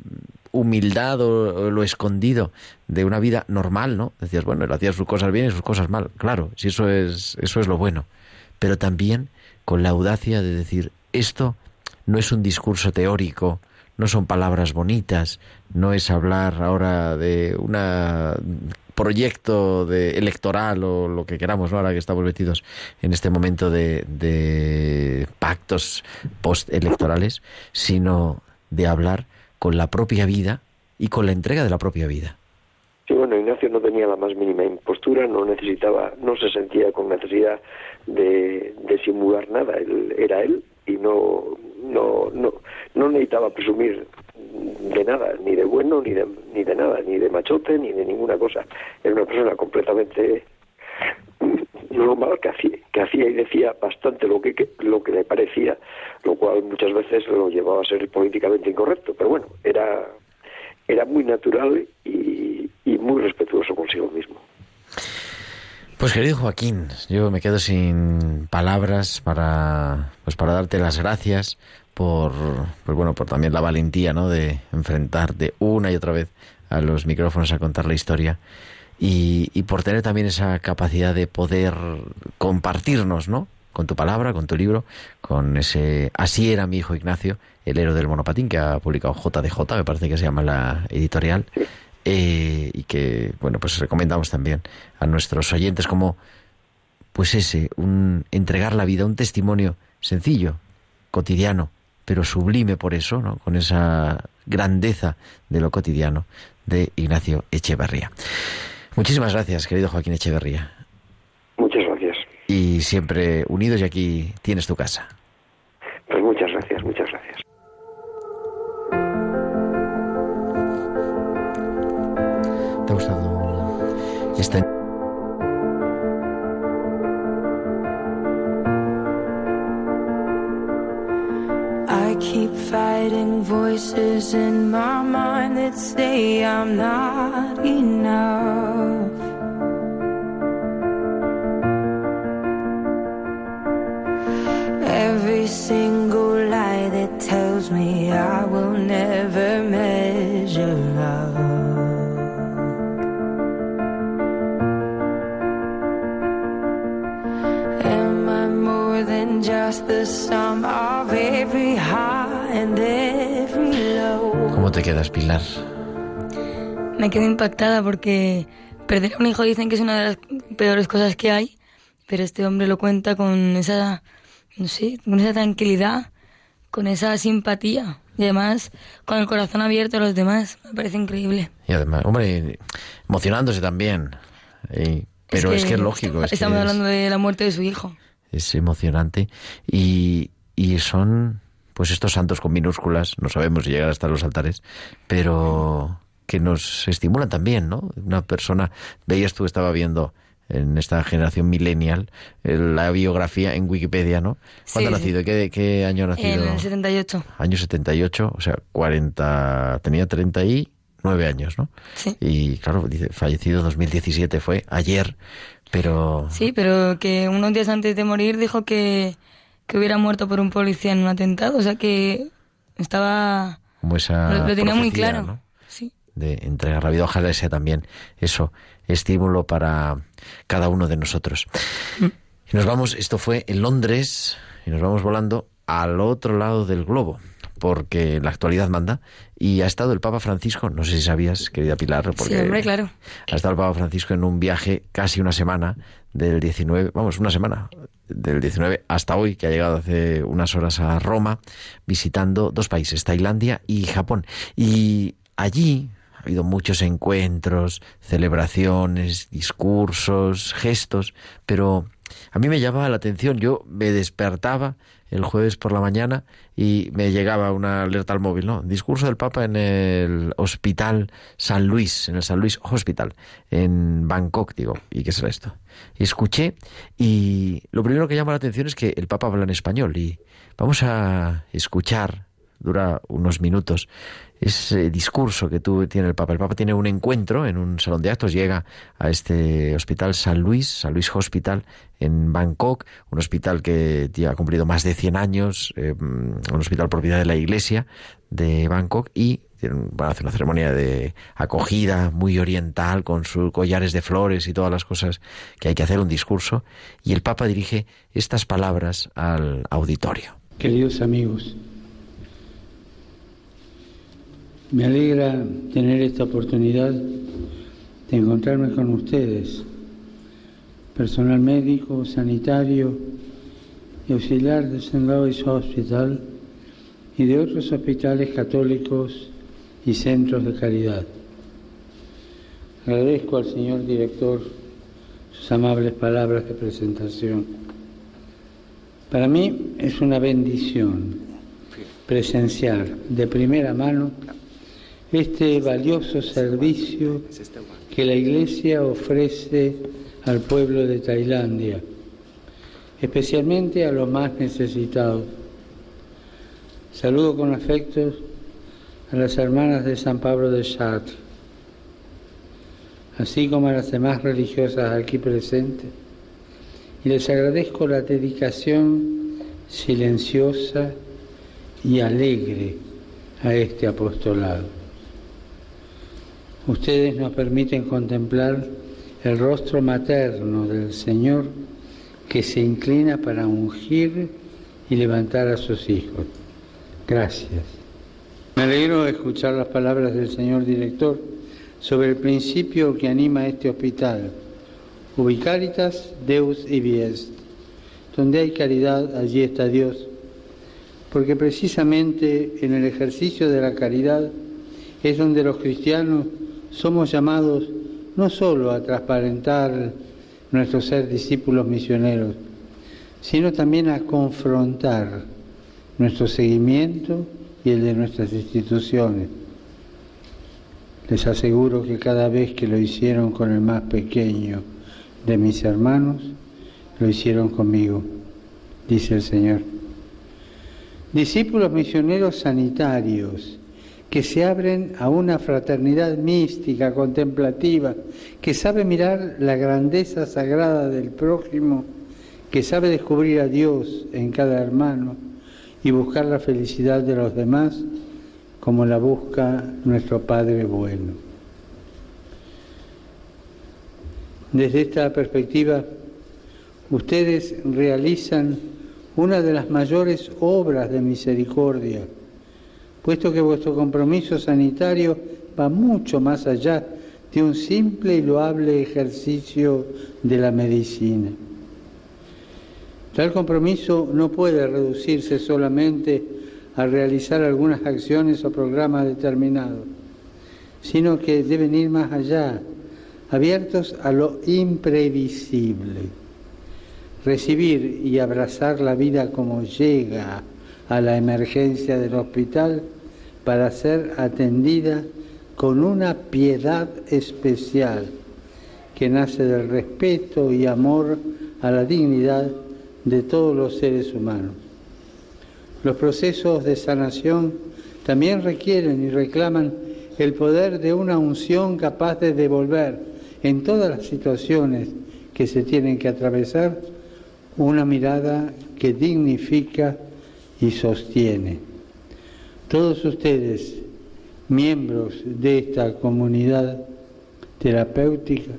humildad o, lo escondido de una vida normal, ¿no? Decías, bueno, él hacía sus cosas bien y sus cosas mal, claro, si eso es, eso es lo bueno. Pero también con la audacia de decir, esto no es un discurso teórico, no son palabras bonitas, no es hablar ahora de un proyecto de electoral o lo que queramos, ¿no? ahora que estamos metidos en este momento de, de pactos postelectorales, sino de hablar con la propia vida y con la entrega de la propia vida. Sí, bueno, Ignacio no tenía la más mínima impostura, no necesitaba, no se sentía con necesidad de, de simular nada. Él era él y no, no, no, no necesitaba presumir de nada, ni de bueno, ni de, ni de nada, ni de machote, ni de ninguna cosa. Era una persona completamente normal que hacía, que hacía y decía bastante lo que, lo que le parecía, lo cual muchas veces lo llevaba a ser políticamente incorrecto. Pero bueno, era, era muy natural y muy respetuoso consigo mismo. Pues querido Joaquín, yo me quedo sin palabras para pues para darte las gracias por pues bueno, por también la valentía, ¿no? de enfrentarte una y otra vez a los micrófonos a contar la historia y, y por tener también esa capacidad de poder compartirnos, ¿no? Con tu palabra, con tu libro, con ese Así era mi hijo Ignacio, el héroe del monopatín que ha publicado JDJ, me parece que se llama la editorial eh, y que bueno pues recomendamos también a nuestros oyentes como pues ese un entregar la vida un testimonio sencillo cotidiano pero sublime por eso no con esa grandeza de lo cotidiano de Ignacio Echeverría muchísimas gracias querido Joaquín Echeverría Muchas gracias. y siempre unidos y aquí tienes tu casa Pues muchas gracias, muchas gracias. Este I keep fighting voices in my mind that say I'm not enough. Quedas Pilar? Me quedo impactada porque perder a un hijo dicen que es una de las peores cosas que hay, pero este hombre lo cuenta con esa, no sé, con esa tranquilidad, con esa simpatía y además con el corazón abierto a los demás. Me parece increíble. Y además, hombre, emocionándose también. Eh, pero es que es, lógico. es que Estamos es- hablando de la muerte de su hijo. es emocionante y, y son pues estos santos con minúsculas, no sabemos si llegar hasta los altares, pero que nos estimulan también, ¿no? Una persona, veías tú, estaba viendo en esta generación millennial, eh, la biografía en Wikipedia, ¿no? ¿Cuándo Sí, ha nacido? ¿Qué, qué año ha nacido? En el 78. Año 78, o sea, 40, tenía 39 años, ¿no? Sí. Y claro, dice, fallecido 2017 fue ayer, pero Sí, pero que unos días antes de morir dijo que, que hubiera muerto por un policía en un atentado. O sea que estaba... como esa Lo, lo tenía muy claro. ¿no? Sí. de entregar la vida. Ojalá sea también eso, estímulo para cada uno de nosotros. Y nos vamos, esto fue en Londres, y nos vamos volando al otro lado del globo, porque la actualidad manda, y ha estado el Papa Francisco, no sé si sabías, querida Pilar, porque Sí, hombre, claro. ha estado el Papa Francisco en un viaje casi una semana, del 19, vamos, una semana, del 19 hasta hoy, que ha llegado hace unas horas a Roma, visitando dos países, Tailandia y Japón. Y allí ha habido muchos encuentros, celebraciones, discursos, gestos, pero a mí me llamaba la atención, yo me despertaba el jueves por la mañana y me llegaba una alerta al móvil, ¿no? Discurso del Papa en el Hospital San Luis, en el San Luis Hospital, en Bangkok, digo, ¿y qué será esto? Y escuché y lo primero que llama la atención es que el Papa habla en español y vamos a escuchar, dura unos minutos, ese discurso que tú, tiene el Papa. El Papa tiene un encuentro en un salón de actos, llega a este hospital San Luis, San Luis Hospital, en Bangkok, un hospital que ha cumplido más de 100 años, eh, un hospital propiedad de la iglesia de Bangkok y van a hacer una ceremonia de acogida muy oriental con sus collares de flores y todas las cosas que hay que hacer, un discurso, y el Papa dirige estas palabras al auditorio. Queridos amigos, me alegra tener esta oportunidad de encontrarme con ustedes, personal médico, sanitario y auxiliar de St. Louis Hospital y de otros hospitales católicos y centros de caridad. Agradezco al señor director sus amables palabras de presentación. Para mí es una bendición presenciar de primera mano este valioso servicio que la Iglesia ofrece al pueblo de Tailandia, especialmente a los más necesitados. Saludo con afecto a las hermanas de San Pablo de Chartres, así como a las demás religiosas aquí presentes, y les agradezco la dedicación silenciosa y alegre a este apostolado. Ustedes nos permiten contemplar el rostro materno del Señor que se inclina para ungir y levantar a sus hijos. Gracias. Me alegro de escuchar las palabras del señor director sobre el principio que anima este hospital, Ubicaritas, Deus y Viest. Donde hay caridad, allí está Dios. Porque precisamente en el ejercicio de la caridad es donde los cristianos somos llamados no solo a transparentar nuestro ser discípulos misioneros, sino también a confrontar nuestro seguimiento y el de nuestras instituciones. Les aseguro que cada vez que lo hicieron con el más pequeño de mis hermanos, lo hicieron conmigo, dice el Señor. Discípulos misioneros sanitarios que se abren a una fraternidad mística, contemplativa, que sabe mirar la grandeza sagrada del prójimo, que sabe descubrir a Dios en cada hermano y buscar la felicidad de los demás como la busca nuestro Padre bueno. Desde esta perspectiva, ustedes realizan una de las mayores obras de misericordia, puesto que vuestro compromiso sanitario va mucho más allá de un simple y loable ejercicio de la medicina. Tal compromiso no puede reducirse solamente a realizar algunas acciones o programas determinados, sino que deben ir más allá, abiertos a lo imprevisible. Recibir y abrazar la vida como llega a la emergencia del hospital para ser atendida con una piedad especial que nace del respeto y amor a la dignidad de todos los seres humanos. Los procesos de sanación también requieren y reclaman el poder de una unción capaz de devolver en todas las situaciones que se tienen que atravesar una mirada que dignifica y sostiene. Todos ustedes, miembros de esta comunidad terapéutica,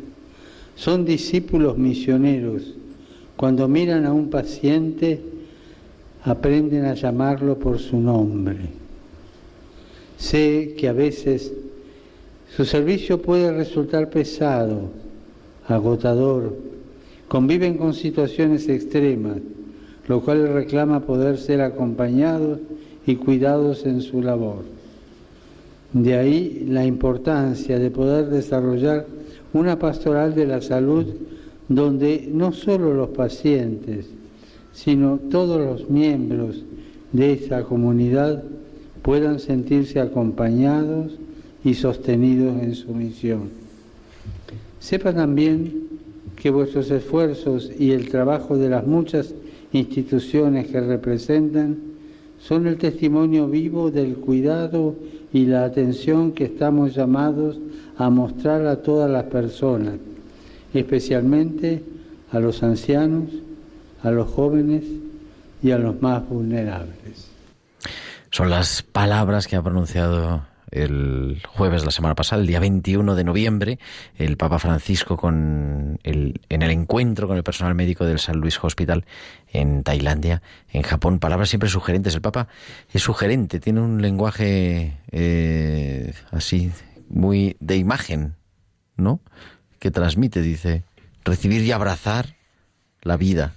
son discípulos misioneros. Cuando miran a un paciente, aprenden a llamarlo por su nombre. Sé que a veces su servicio puede resultar pesado, agotador, conviven con situaciones extremas, lo cual reclama poder ser acompañados y cuidados en su labor. De ahí la importancia de poder desarrollar una pastoral de la salud donde no solo los pacientes, sino todos los miembros de esa comunidad puedan sentirse acompañados y sostenidos en su misión. Sepa también que vuestros esfuerzos y el trabajo de las muchas instituciones que representan son el testimonio vivo del cuidado y la atención que estamos llamados a mostrar a todas las personas, especialmente a los ancianos, a los jóvenes y a los más vulnerables. Son las palabras que ha pronunciado el jueves la semana pasada, el día 21 de noviembre, el Papa Francisco con el, en el encuentro con el personal médico del San Luis Hospital en Tailandia, en Japón. Palabras siempre sugerentes. El Papa es sugerente, tiene un lenguaje eh, así, muy de imagen, ¿no? Que transmite, dice, recibir y abrazar la vida.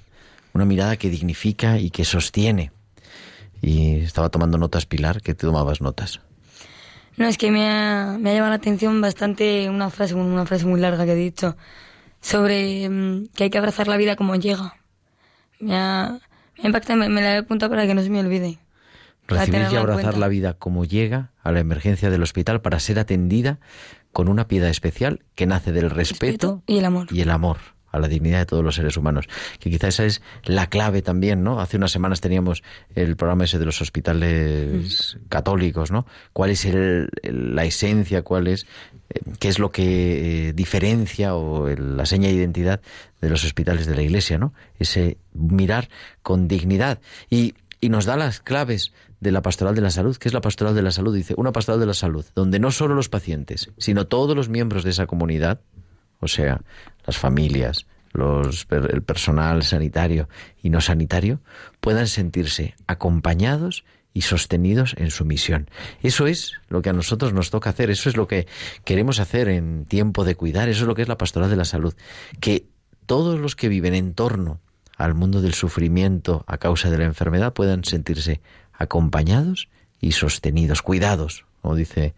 Una mirada que dignifica y que sostiene. Y estaba tomando notas, Pilar, que te tomabas notas. No, es que me ha, me ha llamado la atención bastante una frase, una frase muy larga que he dicho, sobre mm, que hay que abrazar la vida como llega. Me ha, me impactado, me, la he apuntado para que no se me olvide. Recibir y abrazar la vida como llega a la emergencia del hospital para ser atendida con una piedad especial que nace del respeto, y el amor. Y el amor a la dignidad de todos los seres humanos. Que quizá esa es la clave también, ¿no? Hace unas semanas teníamos el programa ese de los hospitales católicos, ¿no? ¿Cuál es la esencia, cuál es, eh, qué es lo que eh, diferencia o la seña de identidad de los hospitales de la Iglesia, ¿no? Ese mirar con dignidad. Y, y nos da las claves de la pastoral de la salud. ¿Qué es la pastoral de la salud? Dice, una pastoral de la salud, donde no solo los pacientes, sino todos los miembros de esa comunidad, o sea, las familias, los, el personal sanitario y no sanitario, puedan sentirse acompañados y sostenidos en su misión. Eso es lo que a nosotros nos toca hacer, eso es lo que queremos hacer en tiempo de cuidar, eso es lo que es la pastoral de la salud, que todos los que viven en torno al mundo del sufrimiento a causa de la enfermedad puedan sentirse acompañados y sostenidos, cuidados, como dice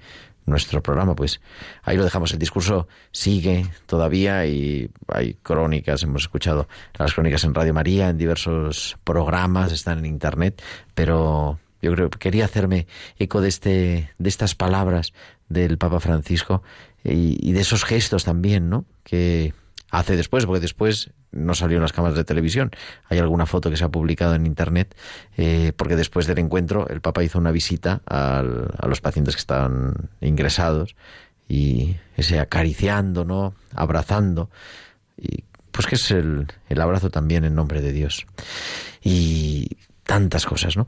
nuestro programa, pues ahí lo dejamos. El discurso sigue todavía y hay crónicas, hemos escuchado las crónicas en Radio María, en diversos programas, están en internet, pero yo creo que quería hacerme eco de este, de estas palabras del Papa Francisco y, y de esos gestos también, ¿no? Que hace después, porque después no salió en las cámaras de televisión. Hay alguna foto que se ha publicado en Internet, eh, porque después del encuentro el Papa hizo una visita a los pacientes que estaban ingresados y ese acariciando, ¿no? abrazando, y pues que es el, el abrazo también en nombre de Dios. Y tantas cosas, ¿no?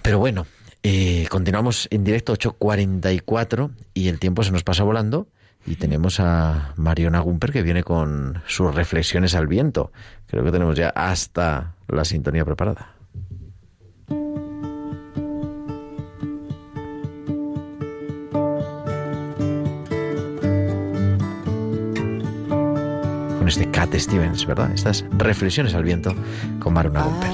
Pero bueno, eh, continuamos en directo 8.44 y el tiempo se nos pasa volando. Y tenemos a Mariona Gumper que viene con sus reflexiones al viento. Creo que tenemos ya hasta la sintonía preparada. Con este Cat Stevens, ¿verdad? Estas reflexiones al viento con Mariona Gumper.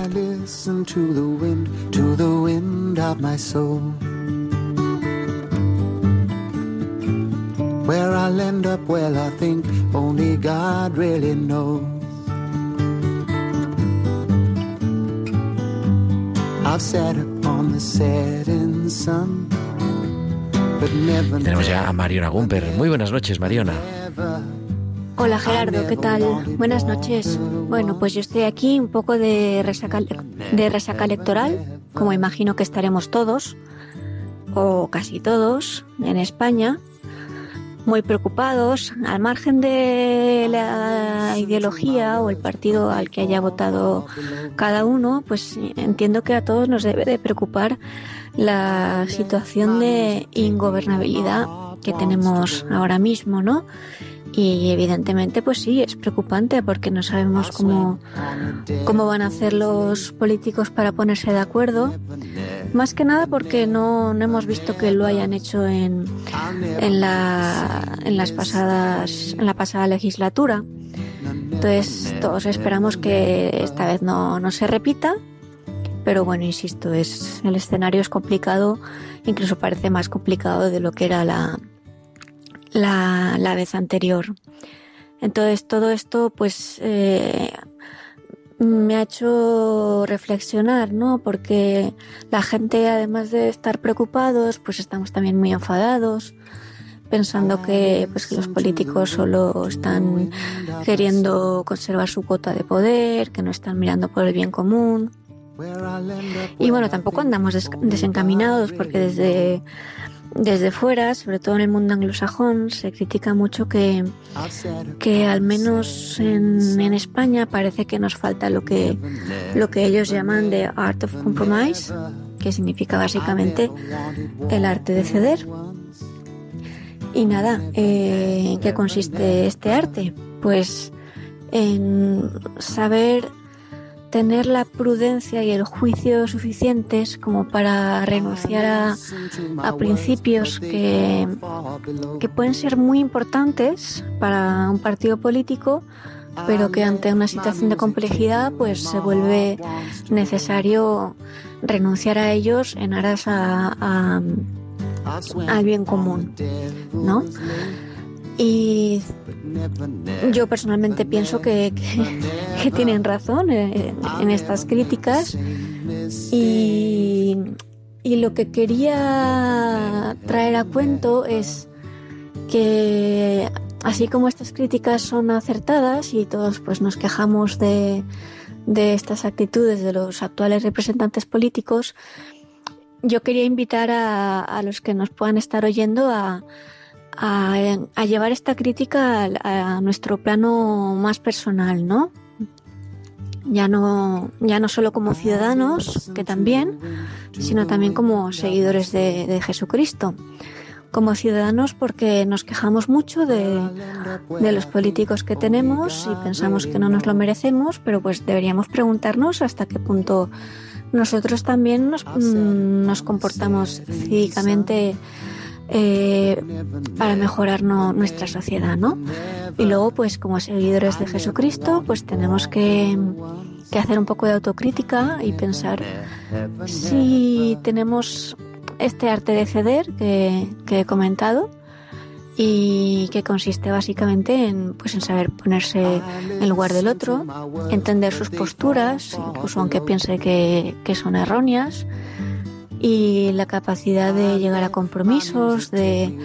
Where I'll end up, well, I think only God really knows. I've sat upon the setting sun, but never Tenemos ya a Mariona Gumper. Muy buenas noches, Mariona. Hola Gerardo, ¿qué tal? Buenas noches. Bueno, pues yo estoy aquí un poco de resaca, de resaca electoral, como imagino que estaremos todos, o casi todos, en España, muy preocupados, al margen de la ideología o el partido al que haya votado cada uno, pues entiendo que a todos nos debe de preocupar la situación de ingobernabilidad que tenemos ahora mismo, ¿no? Y evidentemente, pues sí, es preocupante porque no sabemos cómo, cómo van a hacer los políticos para ponerse de acuerdo. Más que nada porque no, no hemos visto que lo hayan hecho en, en, la, en, las pasadas, en la pasada legislatura. Entonces, todos esperamos que esta vez no, no se repita. Pero bueno, insisto, es, el escenario es complicado, incluso parece más complicado de lo que era la, la, la vez anterior. Entonces todo esto pues eh, me ha hecho reflexionar, ¿no? Porque la gente además de estar preocupados pues estamos también muy enfadados pensando que pues que los políticos solo están queriendo conservar su cuota de poder, que no están mirando por el bien común. Y bueno, tampoco andamos desencaminados porque desde desde fuera, sobre todo en el mundo anglosajón, se critica mucho que, que al menos en, en, España parece que nos falta lo que, lo que ellos llaman the art of compromise, que significa básicamente el arte de ceder. Y nada, eh, ¿en qué consiste este arte? Pues en saber tener la prudencia y el juicio suficientes como para renunciar a, a principios que, que pueden ser muy importantes para un partido político, pero que ante una situación de complejidad pues se vuelve necesario renunciar a ellos en aras a, al bien común, ¿no? Y yo personalmente pienso que, que, tienen razón en, en, estas críticas. Y, y lo que quería traer a cuento es que así como estas críticas son acertadas y todos pues nos quejamos de, de estas actitudes de los actuales representantes políticos, yo quería invitar a, a los que nos puedan estar oyendo a, a, llevar esta crítica a, nuestro plano más personal, ¿no? Ya no, ya no solo como ciudadanos, que también, sino también como seguidores de, de Jesucristo. Como ciudadanos porque nos quejamos mucho de, de los políticos que tenemos y pensamos que no nos lo merecemos, pero pues deberíamos preguntarnos hasta qué punto nosotros también nos, nos comportamos cívicamente eh, para mejorar nuestra sociedad, ¿no? Y luego, pues como seguidores de Jesucristo, pues tenemos que, que hacer un poco de autocrítica y pensar si tenemos este arte de ceder que, que he comentado y que consiste básicamente en, pues, en saber ponerse en lugar del otro, entender sus posturas, incluso aunque piense que, que son erróneas, y la capacidad de llegar a compromisos, de,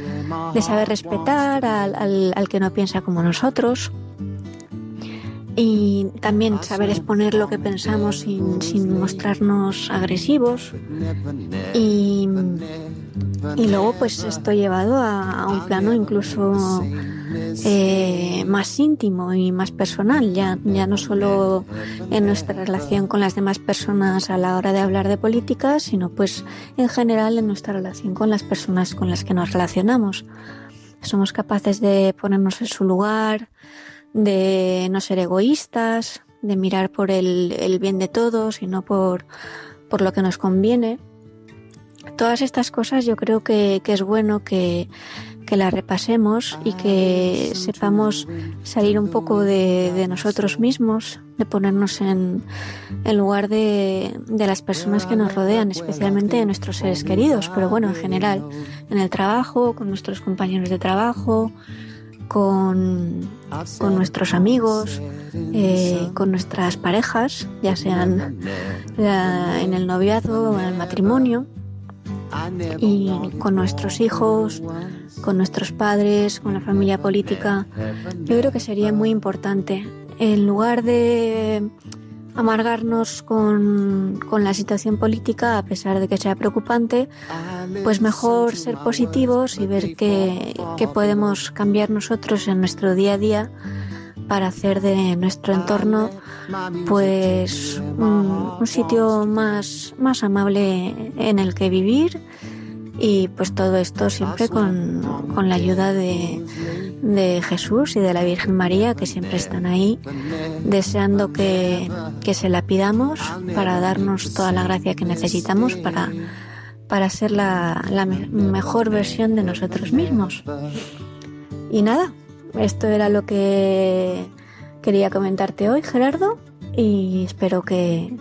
de saber respetar al, al, al, que no piensa como nosotros. Y también saber exponer lo que pensamos sin, sin mostrarnos agresivos. Y, y, luego pues esto llevado a, a un plano incluso eh, más íntimo y más personal, ya, ya no solo en nuestra relación con las demás personas a la hora de hablar de política, sino pues en general en nuestra relación con las personas con las que nos relacionamos. Somos capaces de ponernos en su lugar, de no ser egoístas, de mirar por el, el bien de todos y no por, por lo que nos conviene. Todas estas cosas yo creo que, que es bueno que, que la repasemos y que sepamos salir un poco de, nosotros mismos, de ponernos en, en lugar de, las personas que nos rodean, especialmente de nuestros seres queridos, pero bueno, en general, en el trabajo, con nuestros compañeros de trabajo, con, nuestros amigos, eh, con nuestras parejas, ya sean en el noviazgo o en el matrimonio y con nuestros hijos, con nuestros padres, con la familia política. Yo creo que sería muy importante. En lugar de amargarnos con, con, la situación política, a pesar de que sea preocupante, pues mejor ser positivos y ver qué, qué podemos cambiar nosotros en nuestro día a día para hacer de nuestro entorno pues un, sitio más, más amable en el que vivir y pues todo esto siempre con, con la ayuda de, de, Jesús y de la Virgen María que siempre están ahí deseando que, que se la pidamos para darnos toda la gracia que necesitamos para, para ser la, la mejor versión de nosotros mismos. Y nada, esto era lo que quería comentarte hoy, Gerardo, y espero que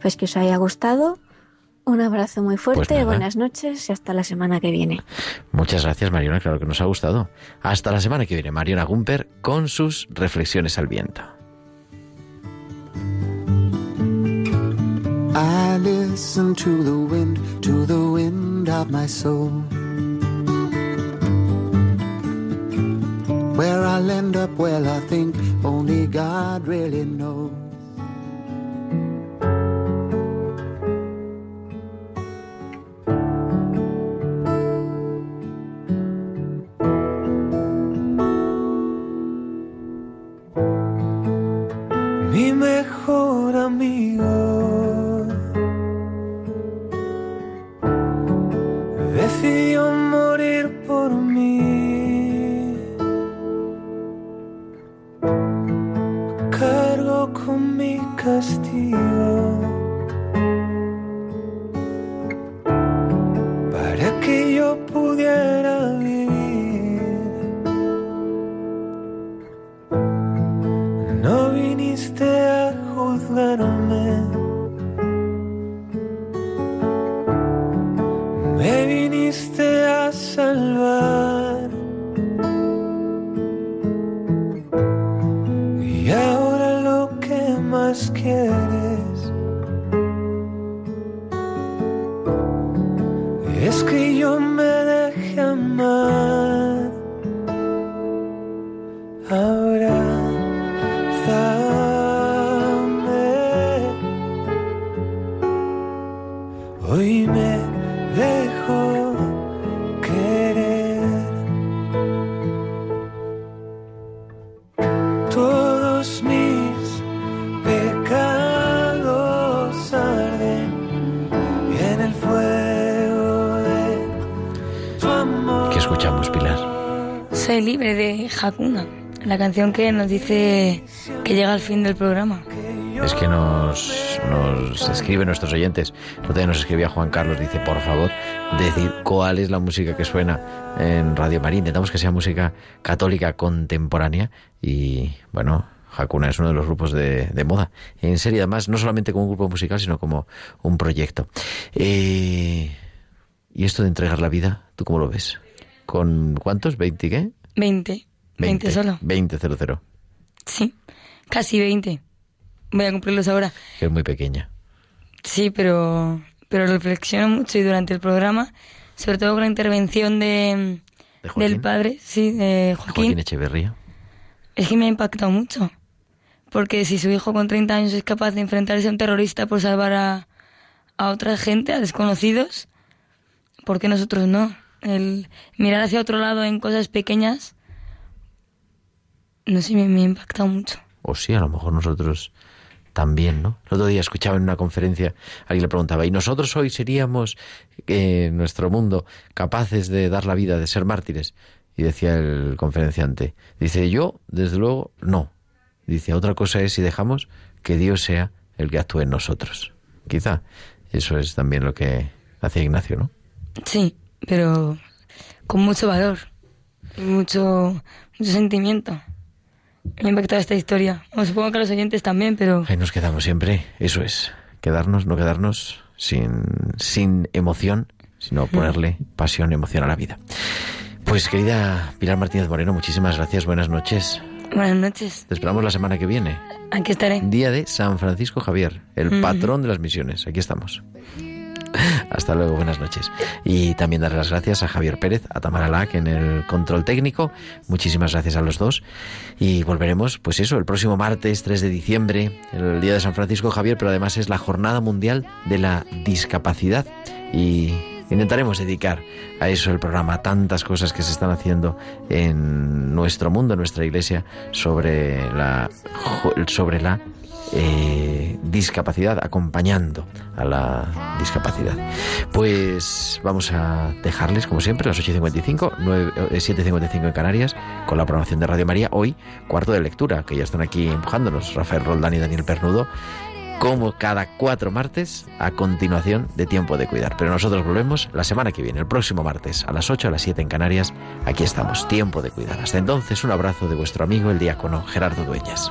pues que os haya gustado. Un abrazo muy fuerte, Pues buenas noches y hasta la semana que viene. Muchas gracias, Mariona, claro que nos ha gustado. Hasta la semana que viene, Mariona Gumper con sus reflexiones al viento. I listen to the wind, to the wind of my soul. Where I'll end up, well, I think only God really knows. Canción que nos dice que llega al fin del programa. Es que nos, nos escriben nuestros oyentes. Todavía nos escribía Juan Carlos, dice, por favor, decir cuál es la música que suena en Radio María. Intentamos que sea música católica contemporánea y, bueno, Hakuna es uno de los grupos de, de moda. En serio, además, no solamente como un grupo musical, sino como un proyecto. Eh, ¿Y esto de entregar la vida, tú cómo lo ves? ¿Con cuántos? ¿20 qué? 20. 20, solo. 20, 00. Sí, casi 20. Voy a cumplirlos ahora. Es muy pequeña. Sí, pero, pero reflexiono mucho y durante el programa, sobre todo con la intervención de, ¿De del padre, sí, de Joaquín, Joaquín Echeverría. es que me ha impactado mucho. Porque si su hijo con 30 años es capaz de enfrentarse a un terrorista por salvar a, a otra gente, a desconocidos, ¿por qué nosotros no? El mirar hacia otro lado en cosas pequeñas, no sé, me, me ha impactado mucho. O sí, a lo mejor nosotros también, ¿no? El otro día escuchaba en una conferencia, alguien le preguntaba, ¿y nosotros hoy seríamos, eh, en nuestro mundo, capaces de dar la vida, de ser mártires? Y decía el conferenciante, dice, yo, desde luego, no. Dice, otra cosa es si dejamos que Dios sea el que actúe en nosotros. Quizá eso es también lo que hacía Ignacio, ¿no? Sí, pero con mucho valor, mucho, mucho sentimiento. Me ha impactado esta historia. Bueno, supongo que a los oyentes también, pero Ahí nos quedamos siempre, eso es, quedarnos, no quedarnos sin, sin emoción, sino ponerle pasión, emoción a la vida. Pues querida Pilar Martínez Moreno, muchísimas gracias, buenas noches. buenas noches. Te esperamos la semana que viene, Aquí estaré. día de San Francisco Javier, el Ujú. patrón de las misiones. Aquí estamos. Hasta luego, buenas noches. Y también dar las gracias a Javier Pérez, a Tamara Lack en el control técnico. Muchísimas gracias a los dos. Y volveremos, pues eso, el próximo martes 3 de diciembre, el día de San Francisco Javier, pero además es la Jornada Mundial de la Discapacidad. Y intentaremos dedicar a eso el programa, tantas cosas que se están haciendo en nuestro mundo, en nuestra iglesia, sobre la, sobre la eh, discapacidad, acompañando a la discapacidad. Pues vamos a dejarles, como siempre, a las 8.55, 7.55 en Canarias, con la programación de Radio María. Hoy, cuarto de lectura, que ya están aquí empujándonos, Rafael Roldán y Daniel Pernudo como cada cuatro martes a continuación de Tiempo de Cuidar. Pero nosotros volvemos la semana que viene, el próximo martes, a las 8 a las 7 en Canarias. Aquí estamos, Tiempo de Cuidar. Hasta entonces, un abrazo de vuestro amigo el diácono Gerardo Dueñas.